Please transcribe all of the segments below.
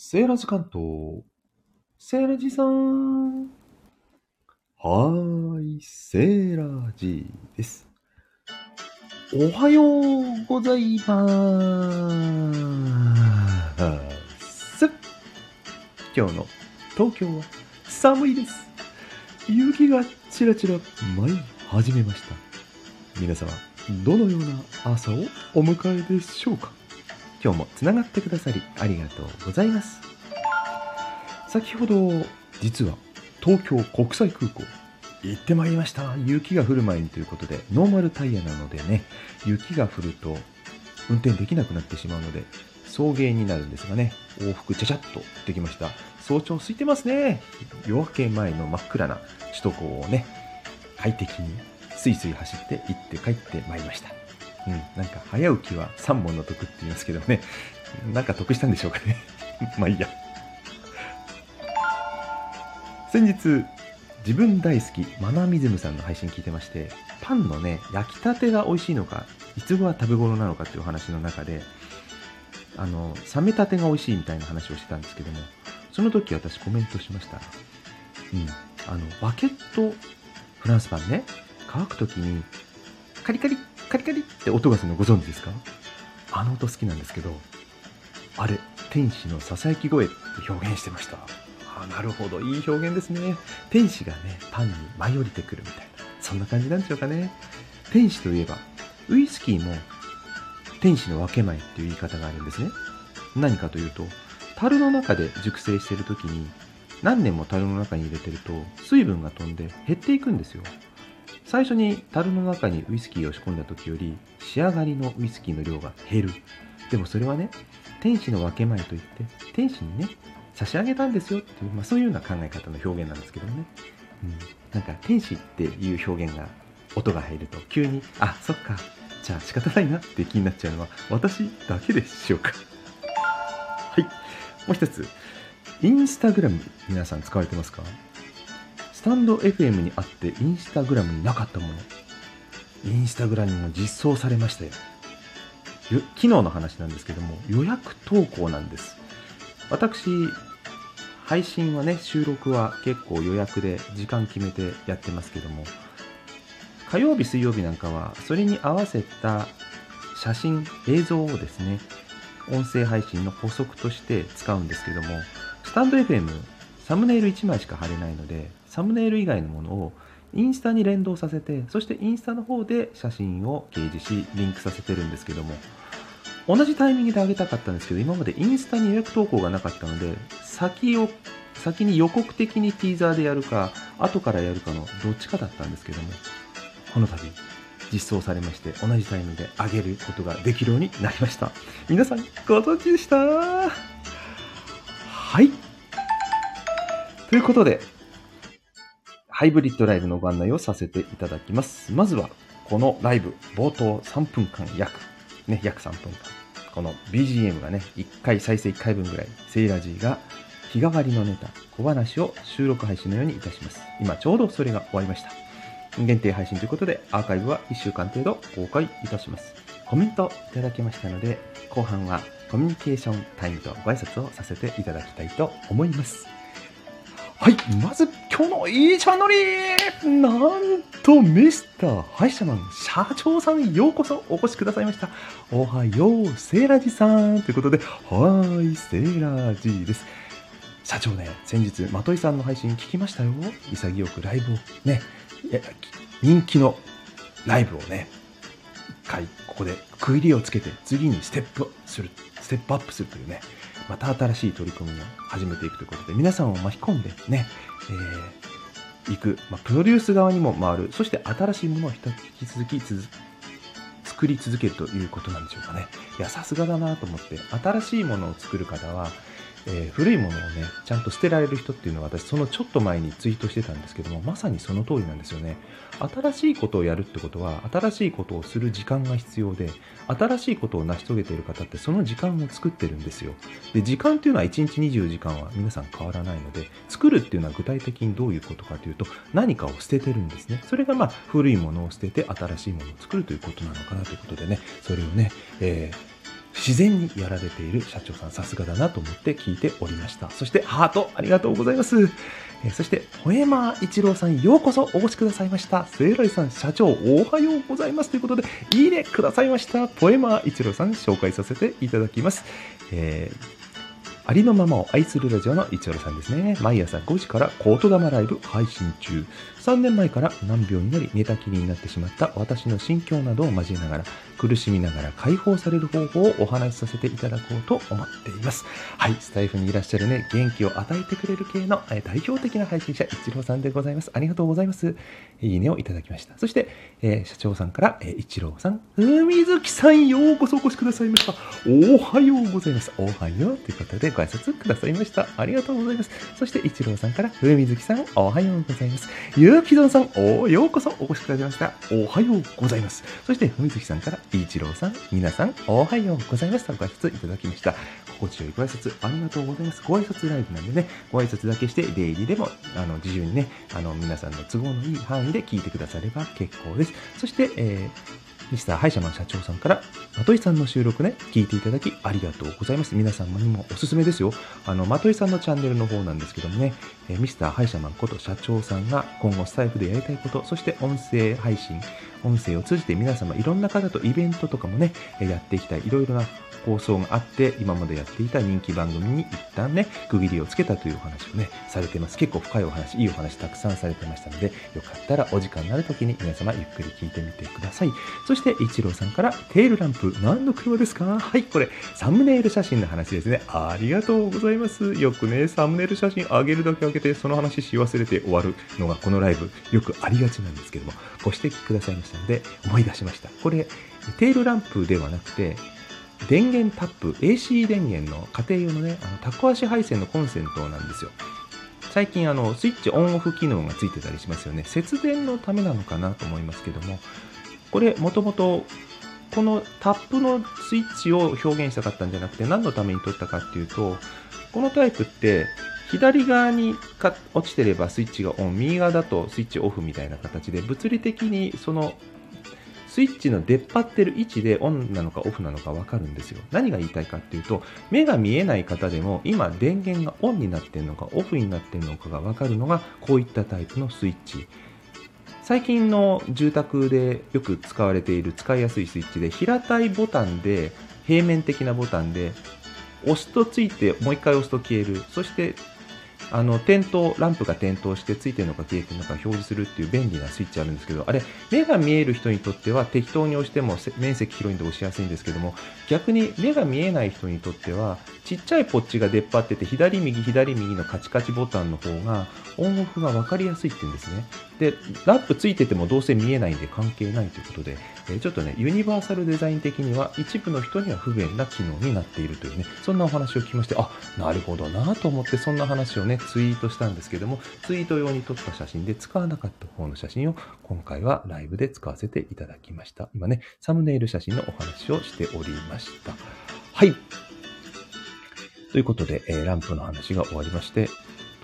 セーラーズ関東。セーラージさん。はーい、セーラージです。おはようございます。今日の東京は寒いです。雪がちらちら舞い始めました。皆様、どのような朝をお迎えでしょうか？今日もつながってくださりありがとうございます。先ほど実は東京国際空港行ってまいりました。雪が降る前にということでノーマルタイヤなのでね雪が降ると運転できなくなってしまうので送迎になるんですがね往復ちゃちゃっとできました。早朝空いてますね。夜明け前の真っ暗な首都高をね快適にスイスイ走って行って帰ってまいりました。うん、なんか早起きは3本の得って言いますけどね、なんか得したんでしょうかね。まあいいや。先日、自分大好きマナミズムさんの配信聞いてまして、パンのね、焼きたてが美味しいのか、いつ頃は食べ頃なのかっていう話の中で、あの、冷めたてが美味しいみたいな話をしてたんですけども、その時私コメントしました。うん、あの、バケットフランスパンね、乾く時に、カリカリカリカリって音がするのご存知ですか？あの音好きなんですけど、あれ、天使の囁き声って表現してました。あなるほど、いい表現ですね。天使がね、パンに舞い降りてくるみたいな、そんな感じなんでしょうかね。天使といえば、ウイスキーも天使の分け前っていう言い方があるんですね。何かというと、樽の中で熟成している時に、何年も樽の中に入れてると、水分が飛んで減っていくんですよ。最初に樽の中にウイスキーを仕込んだ時より仕上がりのウイスキーの量が減る。でもそれはね天使の分け前といって天使にね差し上げたんですよっていう、まあ、そういうような考え方の表現なんですけどね、うん、なんか天使っていう表現が音が入ると急にあそっか。じゃあ仕方ないなって気になっちゃうのは私だけでしょうか。はい。もう一つ。インスタグラム皆さん使われてますか？スタンド FM にあってインスタグラムになかったもの。インスタグラムも実装されました。よ昨日の話なんですけども、予約投稿なんです。私、配信はね、収録は結構予約で時間決めてやってますけども、火曜日、水曜日なんかは、それに合わせた写真、映像をですね、音声配信の補足として使うんですけども、スタンド FM、サムネイル1枚しか貼れないので、サムネイル以外のものをインスタに連動させて、そしてインスタの方で写真を掲示し、リンクさせてるんですけども、同じタイミングで上げたかったんですけど、今までインスタに予約投稿がなかったので、先を、先に予告的にティーザーでやるか、後からやるかのどっちかだったんですけども、この度、実装されまして、同じタイミングで上げることができるようになりました。皆さん、ご存知でした？はい。ということで、ハイブリッドライブのご案内をさせていただきます。まずは、このライブ、冒頭3分間約、ね、約3分間。この BGM がね、1回再生1回分ぐらい、セイラジーが日替わりのネタ、小話を収録配信のようにいたします。今ちょうどそれが終わりました。限定配信ということで、アーカイブは1週間程度公開いたします。コメントいただきましたので、後半はコミュニケーションタイムとご挨拶をさせていただきたいと思います。はい、まず今日の一番乗りなんとミスター歯医者マン社長さんようこそお越しくださいました。おはよう、セーラジさんということで、はーい、セーラジです。社長ね、先日、まといさんの配信聞きましたよ。潔くライブをね、人気のライブをね、一回ここで区切りをつけて次にステップする、ステップアップするというね、また新しい取り組みを始めていくということで、皆さんを巻き込んでね、えー、行く、まあ、プロデュース側にも回る、そして新しいものを引き続き作り続けるということなんでしょうかね。いや、さすがだなと思って、新しいものを作る方は、えー、古いものをね、ちゃんと捨てられる人っていうのは私、そのちょっと前にツイートしてたんですけども、まさにその通りなんですよね。新しいことをやるってことは、新しいことをする時間が必要で、新しいことを成し遂げている方ってその時間を作ってるんですよ。で、時間っていうのは1日24時間は皆さん変わらないので、作るっていうのは具体的にどういうことかというと、何かを捨ててるんですね。それがまあ、古いものを捨てて新しいものを作るということなのかなということでね、それをね、えー自然にやられている社長さん、さすがだなと思って聞いておりました。そして、ハート、ありがとうございます。えそして、ポエマー一郎さん、ようこそお越しくださいました。セイライさん、社長、おはようございます。ということで、いいねくださいました。ポエマー一郎さん、紹介させていただきます。えーありのままを愛するラジオの一郎さんですね。毎朝5時からコート玉ライブ配信中。3年前から難病になり寝たきりになってしまった私の心境などを交えながら苦しみながら解放される方法をお話しさせていただこうと思っています。はい、スタイフにいらっしゃるね、元気を与えてくれる系の代表的な配信者、一郎さんでございます。ありがとうございます。いいねをいただきました。そして、えー社長さんから、えー一郎さん、海月さん、ようこそお越しくださいました。おはようございます。おはようということでご挨拶くださいました。ありがとうございます。そして、一郎さんから、海月さん、おはようございます。ゆうきぞんさん、おようこそお越しくださいました。おはようございます。そして、文月さんから、一郎さん、皆さん、おはようございます。とご挨拶いただきました。心地よいご挨拶ありがとうございます。ご挨拶ライブなんでね、ご挨拶だけして、出入りでも、あの、自由にね、あの、皆さんの都合のいい範囲で聞いてくだされば結構です。そして、えーミスターハイシャマン社長さんから、まといさんの収録ね、聞いていただきありがとうございます。皆さんにもおすすめですよ。あの、まといさんのチャンネルの方なんですけどもね、えーミスターハイシャマンこと社長さんが今後スタイフでやりたいこと、そして音声配信、音声を通じて皆様いろんな方とイベントとかもね、やっていきたい。いろいろな放送があって、今までやっていた人気番組に一旦ね、区切りをつけたというお話をね、されてます。結構深いお話、いいお話たくさんされてましたので、よかったらお時間になる時に皆様ゆっくり聞いてみてください。そして、一郎さんから、テールランプ、何の車ですか？はい、これ、サムネイル写真の話ですね。ありがとうございます。よくね、サムネイル写真上げるだけ上げて、その話し忘れて終わるのがこのライブ、よくありがちなんですけども、ご指摘くださいましたので、思い出しました。これ、テールランプではなくて、電源タップ、AC 電源の家庭用のね、あのタコ足配線のコンセントなんですよ。最近あのスイッチオンオフ機能がついてたりしますよね。節電のためなのかなと思いますけども、これもともとこのタップのスイッチを表現したかったんじゃなくて何のために取ったかっていうと、このタイプって左側に落ちてればスイッチがオン、右側だとスイッチオフみたいな形で物理的にそのスイッチの出っ張ってる位置でオンなのかオフなのか分かるんですよ。何が言いたいかっていうと、目が見えない方でも今電源がオンになってるのかオフになってるのかが分かるのがこういったタイプのスイッチ。最近の住宅でよく使われている使いやすいスイッチで平たいボタンで平面的なボタンで押すとついてもう一回押すと消える。そしてあの点灯ランプが点灯してついてるのか消えてるのか表示するっていう便利なスイッチあるんですけどあれ目が見える人にとっては適当に押しても面積広いんで押しやすいんですけども逆に目が見えない人にとってはちっちゃいポッチが出っ張ってて左右左右のカチカチボタンの方がオンオフが分かりやすいって言うんですね。でランプついててもどうせ見えないんで関係ないということで、えちょっとねユニバーサルデザイン的には一部の人には不便な機能になっているというねそんなお話を聞きましてあなるほどなと思ってそんな話をねツイートしたんですけどもツイート用に撮った写真で使わなかった方の写真を今回はライブで使わせていただきました。今ねサムネイル写真のお話をしておりました。はい。ということで、えーランプの話が終わりまして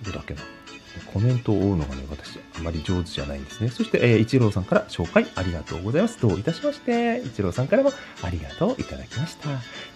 どこだっけな。コメントを追うのがね、私、あまり上手じゃないんですね。そして、えー、一郎さんから紹介ありがとうございます。どういたしまして、一郎さんからもありがとういただきました。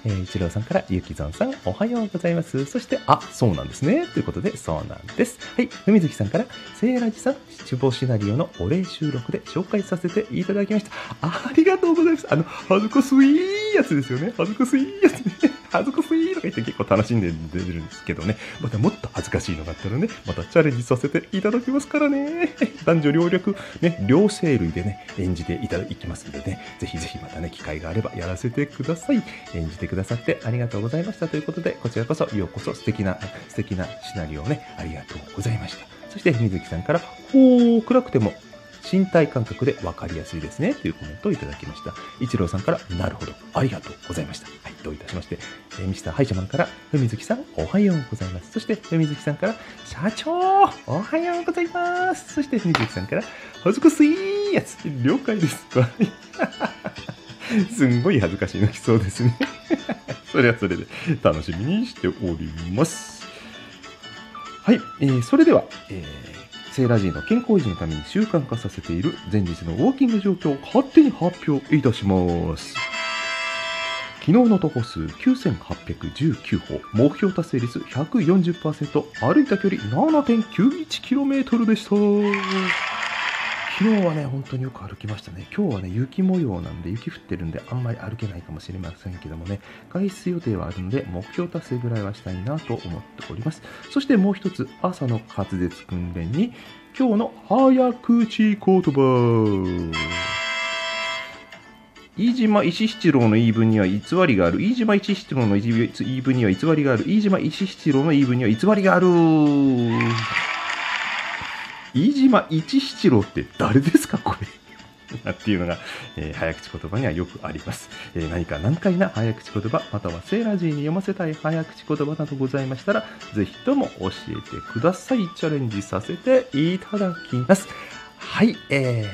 えー、一郎さんから、ゆきぞんさん、おはようございます。そして、あ、そうなんですね。ということで、そうなんです。はい、ふ月さんから、せいらじさん、七望シナリオのお礼収録で紹介させていただきました。ありがとうございます。あの、恥ずかしいやつですよね。恥ずかしいやつね。恥ずかしいとか言って結構楽しんで出るんですけどね。またもっと恥ずかしいのがあったらね、またチャレンジさせていただきますからね。男女両力、ね、両生類でね、演じていただきますんでね、ぜひぜひまたね、機会があればやらせてください。演じてくださってありがとうございましたということで、こちらこそようこそ素敵な、素敵なシナリオをね、ありがとうございました。そして、水木さんから、ほー、暗くても身体感覚で分かりやすいですねというコメントをいただきました。一郎さんから、なるほど、ありがとうございました。はい、どういたしまして、えーミスターハイシャマンから、ふみずきさん、おはようございます。そして、ふみずきさんから、社長、おはようございます。そして、ふみずきさんから、恥ずかしいやつ、了解です。すんごい恥ずかしいのきそうですね。それはそれで楽しみにしております。はい、えーそれでは、えーセーラジーの健康維持のために習慣化させている前日のウォーキング状況を勝手に発表いたします。昨日の徒歩数9819歩、目標達成率140%、歩いた距離 7.91km でした。昨日はね、本当によく歩きましたね。今日はね、雪模様なんで、雪降ってるんで、あんまり歩けないかもしれませんけどもね、外出予定はあるんで、目標達成ぐらいはしたいなと思っております。そしてもう一つ、朝の滑舌訓練に、今日の早口言葉。飯島石七郎の言い分には偽りがある。飯島石七郎の言い分には偽りがある。飯島石七郎の言い分には偽りがある。飯島一七郎って誰ですかこれ？っていうのが、えー、早口言葉にはよくあります、えー、何か難解な早口言葉またはセーラージーに読ませたい早口言葉などございましたらぜひとも教えてください。チャレンジさせていただきます。はい、え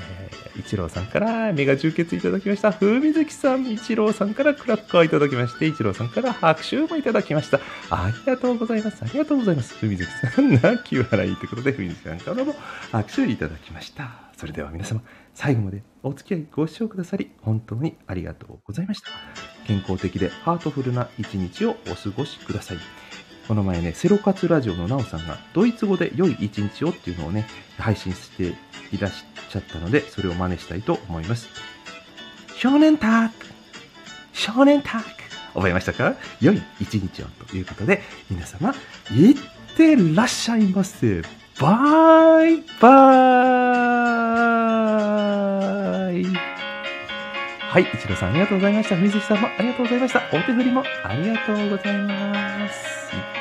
ー、一郎さんからメガ充血いただきました。風水月さん、一郎さんからクラッカーいただきまして、一郎さんから拍手もいただきました。ありがとうございます。ありがとうございます。風水月さん、泣き笑いということで、風水月さんからも拍手いただきました。それでは皆様、最後までお付き合いご視聴くださり、本当にありがとうございました。健康的でハートフルな一日をお過ごしください。この前ね、セロカツラジオのナオさんが、ドイツ語で良い一日をっていうのをね、配信していらっしゃったので、それを真似したいと思います。少年ターク少年ターク覚えましたか？良い一日をということで、皆様、いってらっしゃいませ。バイバーイはい、一郎さんありがとうございました。水木さんもありがとうございました。お手振りもありがとうございます。